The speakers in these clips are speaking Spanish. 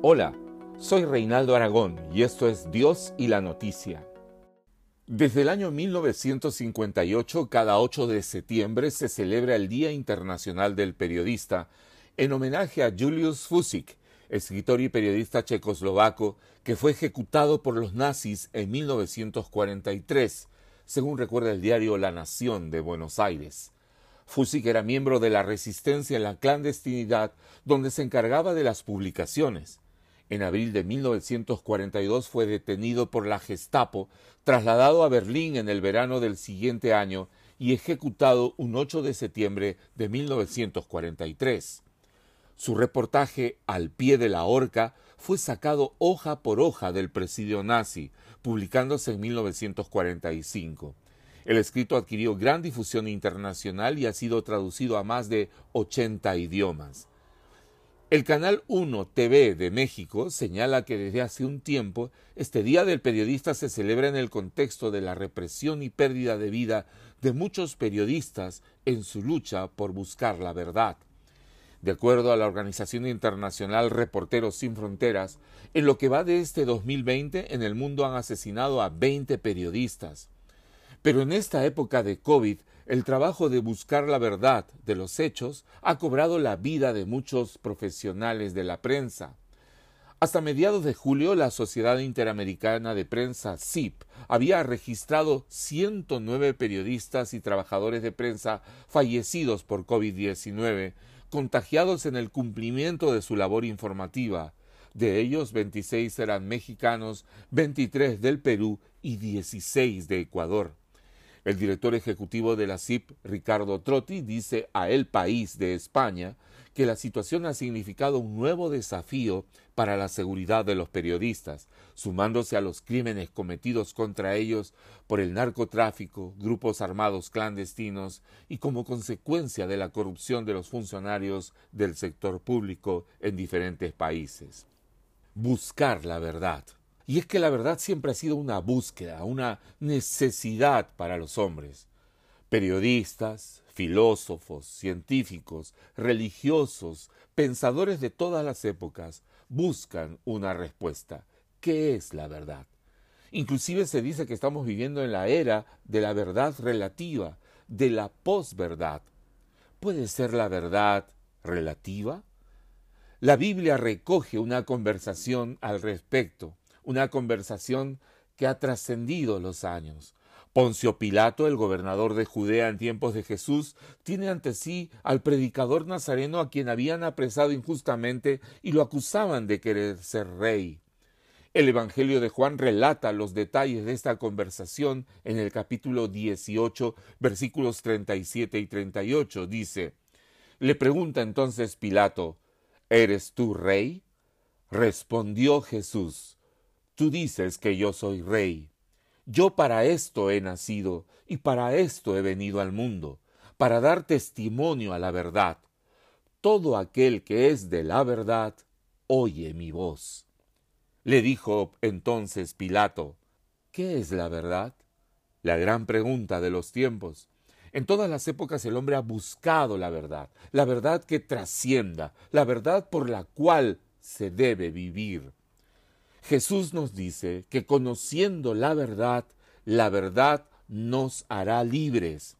Hola, soy Reinaldo Aragón y esto es Dios y la Noticia. Desde el año 1958, cada 8 de septiembre se celebra el Día Internacional del Periodista en homenaje a Julius Fusik, escritor y periodista checoslovaco que fue ejecutado por los nazis en 1943, según recuerda el diario La Nación de Buenos Aires. Fusik era miembro de la resistencia en la clandestinidad donde se encargaba de las publicaciones. En abril de 1942 fue detenido por la Gestapo, trasladado a Berlín en el verano del siguiente año y ejecutado un 8 de septiembre de 1943. Su reportaje Al pie de la horca fue sacado hoja por hoja del presidio nazi, publicándose en 1945. El escrito adquirió gran difusión internacional y ha sido traducido a más de 80 idiomas. El Canal 1 TV de México señala que desde hace un tiempo este Día del Periodista se celebra en el contexto de la represión y pérdida de vida de muchos periodistas en su lucha por buscar la verdad. De acuerdo a la Organización Internacional Reporteros Sin Fronteras, en lo que va de este 2020 en el mundo han asesinado a 20 periodistas. Pero en esta época de COVID el trabajo de buscar la verdad de los hechos ha cobrado la vida de muchos profesionales de la prensa. Hasta mediados de julio, la Sociedad Interamericana de Prensa, CIP, había registrado 109 periodistas y trabajadores de prensa fallecidos por COVID-19, contagiados en el cumplimiento de su labor informativa. De ellos, 26 eran mexicanos, 23 del Perú y 16 de Ecuador. El director ejecutivo de la CIP, Ricardo Trotti, dice a El País de España que la situación ha significado un nuevo desafío para la seguridad de los periodistas, sumándose a los crímenes cometidos contra ellos por el narcotráfico, grupos armados clandestinos y como consecuencia de la corrupción de los funcionarios del sector público en diferentes países. Buscar la verdad. Y es que la verdad siempre ha sido una búsqueda, una necesidad para los hombres. Periodistas, filósofos, científicos, religiosos, pensadores de todas las épocas buscan una respuesta. ¿Qué es la verdad? Inclusive se dice que estamos viviendo en la era de la verdad relativa, de la posverdad. ¿Puede ser la verdad relativa? La Biblia recoge una conversación al respecto una conversación que ha trascendido los años. Poncio Pilato, el gobernador de Judea en tiempos de Jesús, tiene ante sí al predicador nazareno a quien habían apresado injustamente y lo acusaban de querer ser rey. El Evangelio de Juan relata los detalles de esta conversación en el capítulo 18, versículos 37 y 38. Dice, le pregunta entonces Pilato, ¿Eres tú rey? Respondió Jesús, Tú dices que yo soy rey. Yo para esto he nacido y para esto he venido al mundo, para dar testimonio a la verdad. Todo aquel que es de la verdad, oye mi voz. Le dijo entonces Pilato, ¿qué es la verdad? La gran pregunta de los tiempos. En todas las épocas el hombre ha buscado la verdad, la verdad que trascienda, la verdad por la cual se debe vivir. Jesús nos dice que conociendo la verdad, la verdad nos hará libres.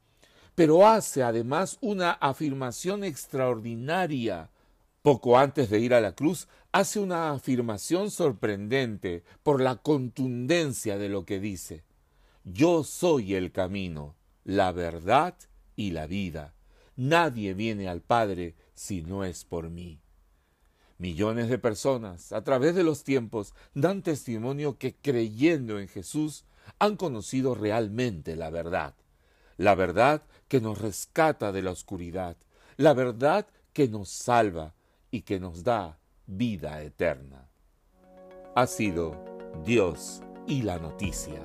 Pero hace además una afirmación extraordinaria. Poco antes de ir a la cruz, hace una afirmación sorprendente por la contundencia de lo que dice. Yo soy el camino, la verdad y la vida. Nadie viene al Padre si no es por mí. Millones de personas a través de los tiempos dan testimonio que creyendo en Jesús han conocido realmente la verdad. La verdad que nos rescata de la oscuridad. La verdad que nos salva y que nos da vida eterna. Ha sido Dios y la noticia.